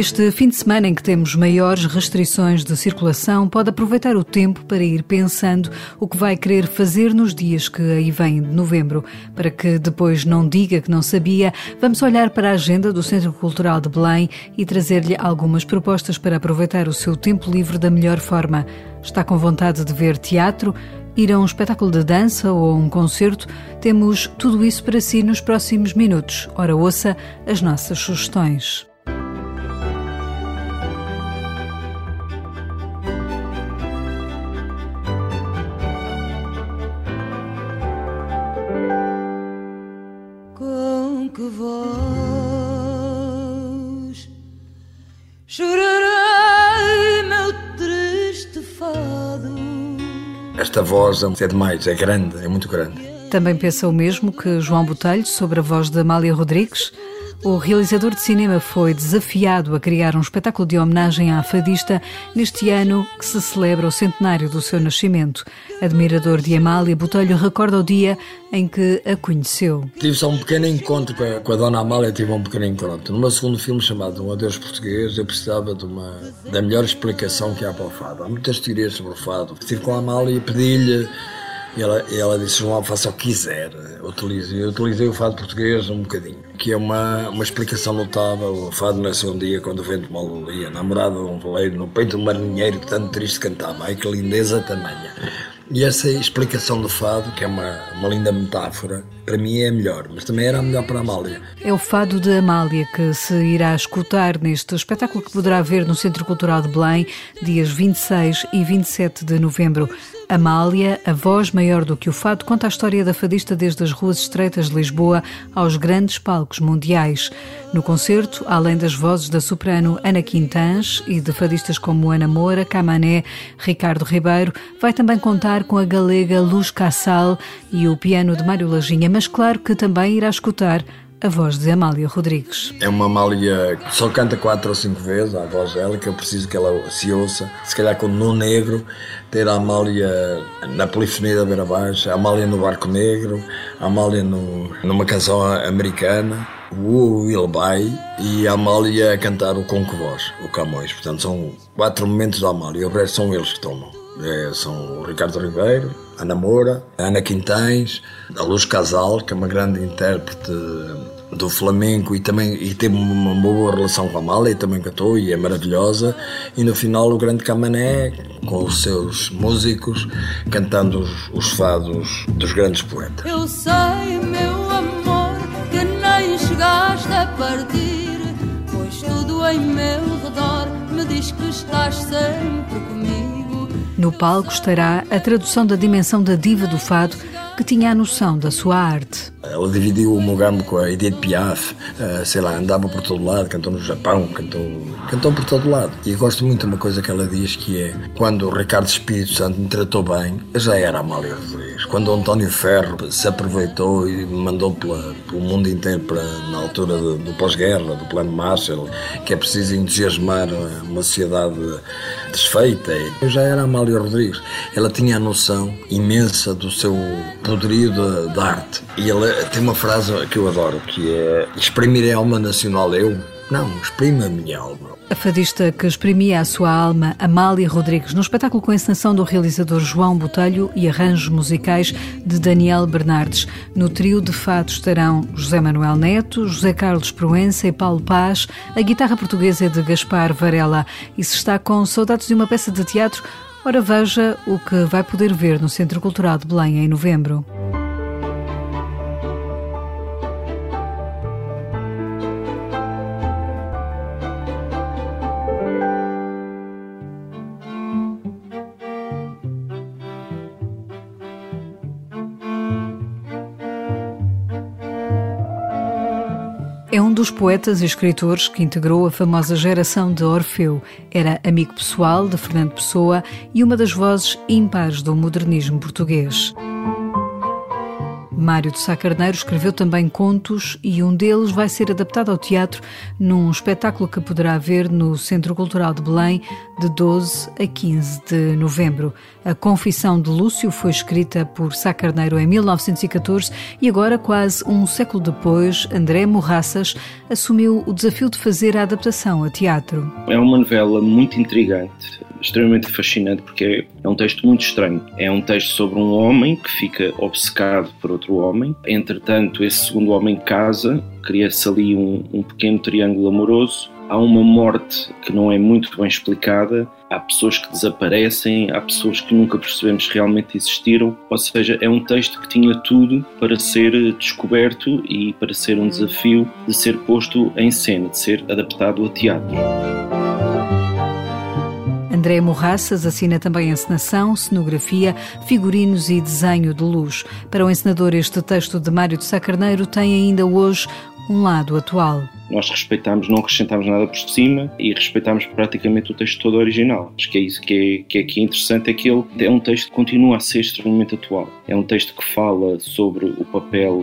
Neste fim de semana em que temos maiores restrições de circulação, pode aproveitar o tempo para ir pensando o que vai querer fazer nos dias que aí vêm de novembro. Para que depois não diga que não sabia, vamos olhar para a agenda do Centro Cultural de Belém e trazer-lhe algumas propostas para aproveitar o seu tempo livre da melhor forma. Está com vontade de ver teatro? Ir a um espetáculo de dança ou a um concerto? Temos tudo isso para si nos próximos minutos. Ora, ouça as nossas sugestões. Esta voz é demais, é grande, é muito grande. Também pensa o mesmo que João Botelho sobre a voz de Amália Rodrigues? O realizador de cinema foi desafiado a criar um espetáculo de homenagem à fadista neste ano que se celebra o centenário do seu nascimento. Admirador de Amália, Botelho recorda o dia em que a conheceu. Tive só um pequeno encontro com a, Dona Amália, tive um pequeno encontro. No meu segundo filme chamado Um Adeus Português, eu precisava de uma, da melhor explicação que há para o fado. Há muitas teorias sobre o fado. Estive com a Amália e pedi-lhe e ela, ela disse: João, faça o que quiser, utilize. Eu utilizei o fado português um bocadinho, que é uma, uma explicação notável. O fado nasceu um dia quando o vento malulia, namorado de um veleiro no peito de um marinheiro que tanto triste cantava. Ai que lindeza tamanha. E essa explicação do fado, que é uma, uma linda metáfora, para mim é a melhor, mas também era a melhor para a Amália. É o fado de Amália que se irá escutar neste espetáculo que poderá ver no Centro Cultural de Belém, dias 26 e 27 de novembro. Amália, a voz maior do que o fado, conta a história da fadista desde as ruas estreitas de Lisboa aos grandes palcos mundiais. No concerto, além das vozes da soprano Ana Quintans e de fadistas como Ana Moura, Camané, Ricardo Ribeiro, vai também contar com a galega Luz Cassal e o piano de Mário Lajinha, mas claro que também irá escutar a voz de Amália Rodrigues. É uma Amália que só canta quatro ou cinco vezes, a voz dela, que eu preciso que ela se ouça. Se calhar com No Negro, ter a Amália na Polifonia da Beira Baixa, a Amália no Barco Negro, a Amália no, numa canção americana, o By e a Amália a cantar o Conco Voz, o Camões. Portanto, são quatro momentos da Amália, o resto são eles que tomam. É, são o Ricardo Ribeiro, a Namora, a Ana Quintães, a Luz Casal, que é uma grande intérprete do flamenco e também e teve uma boa relação com a Amália, também cantou e é maravilhosa. E no final o grande Camané, com os seus músicos, cantando os, os fados dos grandes poetas. Eu sei, meu amor, que nem chegaste a partir, pois tudo em meu redor me diz que estás sempre comigo. No palco estará a tradução da dimensão da diva do fado que tinha a noção da sua arte. Ela dividiu o Mogambo com a Edith Piaf, uh, sei lá, andava por todo lado, cantou no Japão, cantou, cantou por todo lado. E gosto muito de uma coisa que ela diz que é quando o Ricardo Espírito Santo me tratou bem, eu já era Amália Rodrigues. Quando o António Ferro se aproveitou e me mandou pela, pelo mundo inteiro para, na altura do, do pós-guerra, do plano Marshall, que é preciso entusiasmar uma sociedade desfeita, eu já era Amália Rodrigues. Ela tinha a noção imensa do seu poderio da arte. E ela tem uma frase que eu adoro, que é exprimir a alma nacional eu. Não, exprime a minha alma. A fadista que exprimia a sua alma, Amália Rodrigues, no espetáculo com encenação do realizador João Botelho e arranjos musicais de Daniel Bernardes. No trio de fado estarão José Manuel Neto, José Carlos Proença e Paulo Paz. A guitarra portuguesa é de Gaspar Varela. E se está com saudades de uma peça de teatro, ora veja o que vai poder ver no Centro Cultural de Belém em novembro. É um dos poetas e escritores que integrou a famosa geração de Orfeu. Era amigo pessoal de Fernando Pessoa e uma das vozes ímpares do modernismo português. Mário de Sá Carneiro escreveu também contos e um deles vai ser adaptado ao teatro num espetáculo que poderá ver no Centro Cultural de Belém de 12 a 15 de novembro. A Confissão de Lúcio foi escrita por Sá Carneiro em 1914 e agora, quase um século depois, André Morraças assumiu o desafio de fazer a adaptação a teatro. É uma novela muito intrigante, extremamente fascinante porque é um texto muito estranho. É um texto sobre um homem que fica obcecado por outro homem. Entretanto, esse segundo homem casa, cria-se ali um, um pequeno triângulo amoroso. Há uma morte que não é muito bem explicada. Há pessoas que desaparecem, há pessoas que nunca percebemos realmente existiram. Ou seja, é um texto que tinha tudo para ser descoberto e para ser um desafio de ser posto em cena, de ser adaptado a teatro. André Morraças assina também encenação, cenografia, figurinos e desenho de luz. Para o encenador, este texto de Mário de Sá Carneiro tem ainda hoje um lado atual. Nós respeitamos, não acrescentamos nada por cima e respeitamos praticamente o texto todo original. Acho que é isso que é, que é aqui interessante, é que ele é um texto que continua a ser extremamente atual. É um texto que fala sobre o papel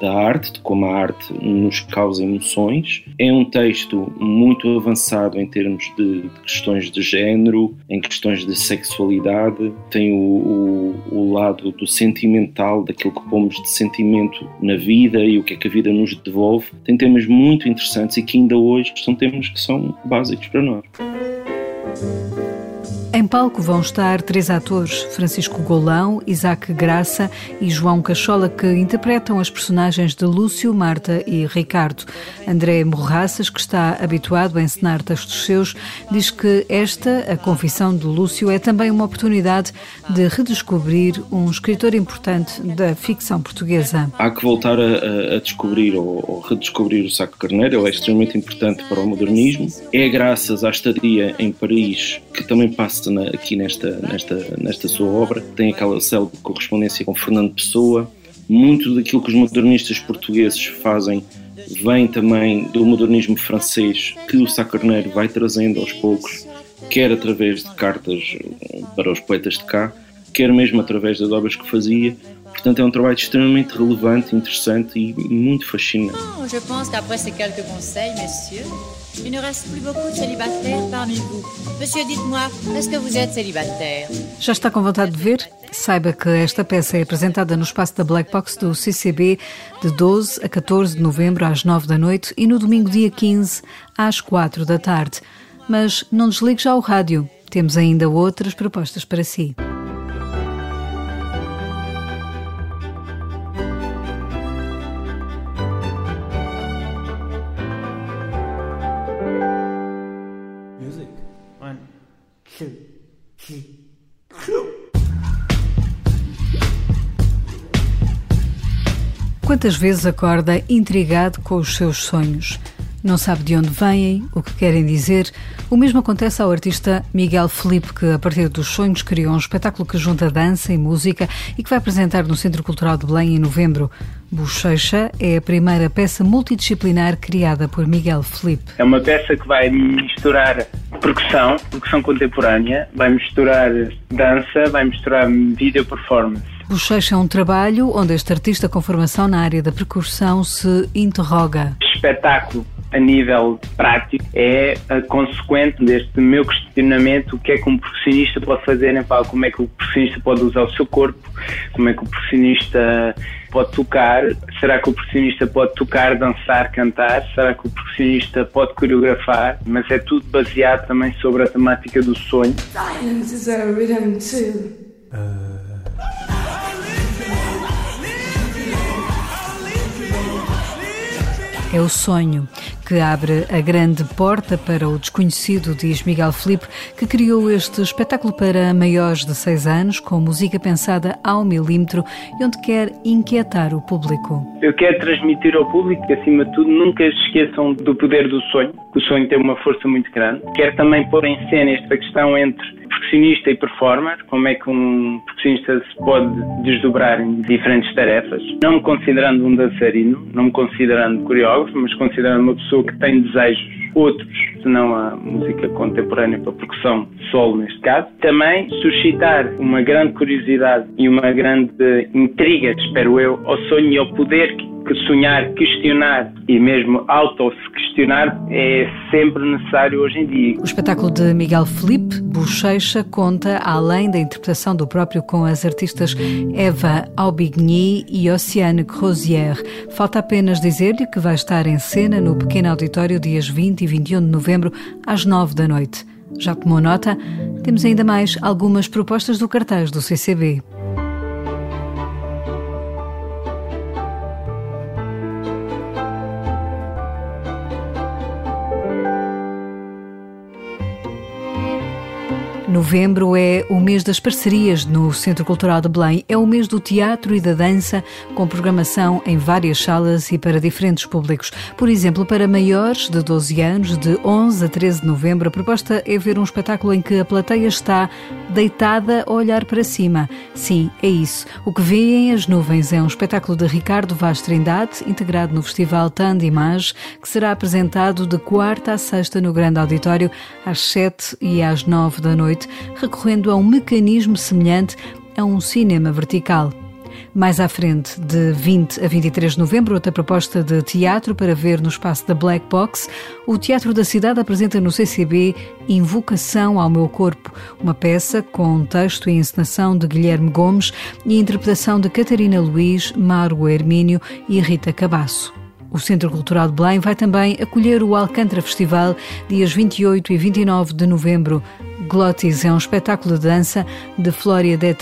da arte, de como a arte nos causa emoções. É um texto muito avançado em termos de, de questões de género, em questões de sexualidade. Tem o, o, o lado do sentimental, daquilo que pomos de sentimento na vida e o que é que a vida nos devolve. Tem temas muito interessantes interessantes e que ainda hoje são temas que são básicos para nós. Palco vão estar três atores, Francisco Golão, Isaac Graça e João Cachola, que interpretam as personagens de Lúcio, Marta e Ricardo. André Morraças, que está habituado a encenar textos seus, diz que esta, a confissão de Lúcio, é também uma oportunidade de redescobrir um escritor importante da ficção portuguesa. Há que voltar a, a descobrir ou, ou, redescobrir o Saco Carneiro, ele é extremamente importante para o modernismo. É graças à estadia em Paris que também passa na, aqui nesta, nesta, nesta sua obra. Tem aquela célebre correspondência com Fernando Pessoa. Muito daquilo que os modernistas portugueses fazem vem também do modernismo francês que o Sacarneiro vai trazendo aos poucos, quer através de cartas para os poetas de cá, quer mesmo através das obras que fazia. Portanto, é um trabalho extremamente relevante, interessante e muito fascinante. Je pense qu'après ces quelques conseils, messieurs, il ne reste plus beaucoup de célibataires parmi vous. Monsieur, dites-moi, est-ce que vous êtes célibataire Já está com vontade de ver? Saiba que esta peça é apresentada no espaço da Black Box do CCB de 12 a 14 de novembro às 9 da noite e no domingo dia 15 às 4 da tarde. Mas não desligue já o rádio. Temos ainda outras propostas para si. Quantas vezes acorda intrigado com os seus sonhos? Não sabe de onde vêm, o que querem dizer. O mesmo acontece ao artista Miguel Felipe, que a partir dos sonhos criou um espetáculo que junta dança e música e que vai apresentar no Centro Cultural de Belém em novembro. Bochecha é a primeira peça multidisciplinar criada por Miguel Felipe. É uma peça que vai misturar percussão, percussão contemporânea, vai misturar dança, vai misturar video performance. Bochecha é um trabalho onde este artista com formação na área da percussão se interroga. Espetáculo a nível prático é a consequente deste meu questionamento o que é que um profissionista pode fazer em palco, como é que o profissionista pode usar o seu corpo, como é que o profissionista pode tocar, será que o profissionista pode tocar, dançar, cantar, será que o profissionista pode coreografar, mas é tudo baseado também sobre a temática do sonho. Silence is a rhythm too. Uh... É o sonho que abre a grande porta para o desconhecido, diz Miguel Felipe, que criou este espetáculo para maiores de seis anos, com música pensada ao milímetro e onde quer inquietar o público. Eu quero transmitir ao público que, acima de tudo, nunca se esqueçam do poder do sonho, que o sonho tem uma força muito grande. Quero também pôr em cena esta questão entre percussionista e performer, como é que um percussionista se pode desdobrar em diferentes tarefas, não me considerando um dançarino, não me considerando coreógrafo, mas considerando uma pessoa que tem desejos outros, senão a música contemporânea para percussão solo neste caso. Também suscitar uma grande curiosidade e uma grande intriga, espero eu, ao sonho e ao poder que sonhar, questionar e mesmo auto-se questionar é sempre necessário hoje em dia. O espetáculo de Miguel Felipe Bochecha conta, além da interpretação do próprio com as artistas Eva Aubigny e Oceane Crozier. Falta apenas dizer-lhe que vai estar em cena no pequeno auditório dias 20 e 21 de novembro às 9 da noite. Já tomou nota? Temos ainda mais algumas propostas do cartaz do CCB. Novembro é o mês das parcerias no Centro Cultural de Belém. É o mês do teatro e da dança, com programação em várias salas e para diferentes públicos. Por exemplo, para maiores de 12 anos, de 11 a 13 de novembro, a proposta é ver um espetáculo em que a plateia está deitada a olhar para cima. Sim, é isso. O que vêem as nuvens é um espetáculo de Ricardo Vaz Trindade, integrado no Festival Image, que será apresentado de quarta a sexta no Grande Auditório, às 7 e às 9 da noite, recorrendo a um mecanismo semelhante a um cinema vertical. Mais à frente, de 20 a 23 de novembro, outra proposta de teatro para ver no espaço da Black Box. O Teatro da Cidade apresenta no CCB Invocação ao Meu Corpo, uma peça com texto e encenação de Guilherme Gomes e interpretação de Catarina Luiz, Mário Hermínio e Rita Cabasso. O Centro Cultural de Belém vai também acolher o Alcântara Festival dias 28 e 29 de novembro. Glottis é um espetáculo de dança de Flória de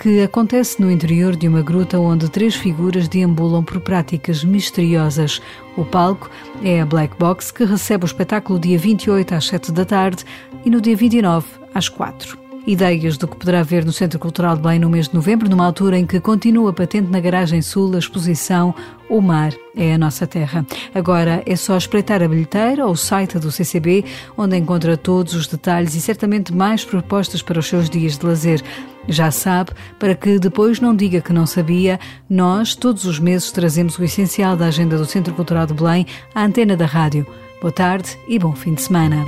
que acontece no interior de uma gruta onde três figuras deambulam por práticas misteriosas. O palco é a Black Box que recebe o espetáculo dia 28 às 7 da tarde e no dia 29 às 4 ideias do que poderá ver no Centro Cultural de Belém no mês de novembro, numa altura em que continua patente na garagem sul a exposição O Mar é a Nossa Terra. Agora é só espreitar a bilheteira ou o site do CCB, onde encontra todos os detalhes e certamente mais propostas para os seus dias de lazer. Já sabe, para que depois não diga que não sabia, nós todos os meses trazemos o essencial da agenda do Centro Cultural de Belém à antena da rádio. Boa tarde e bom fim de semana.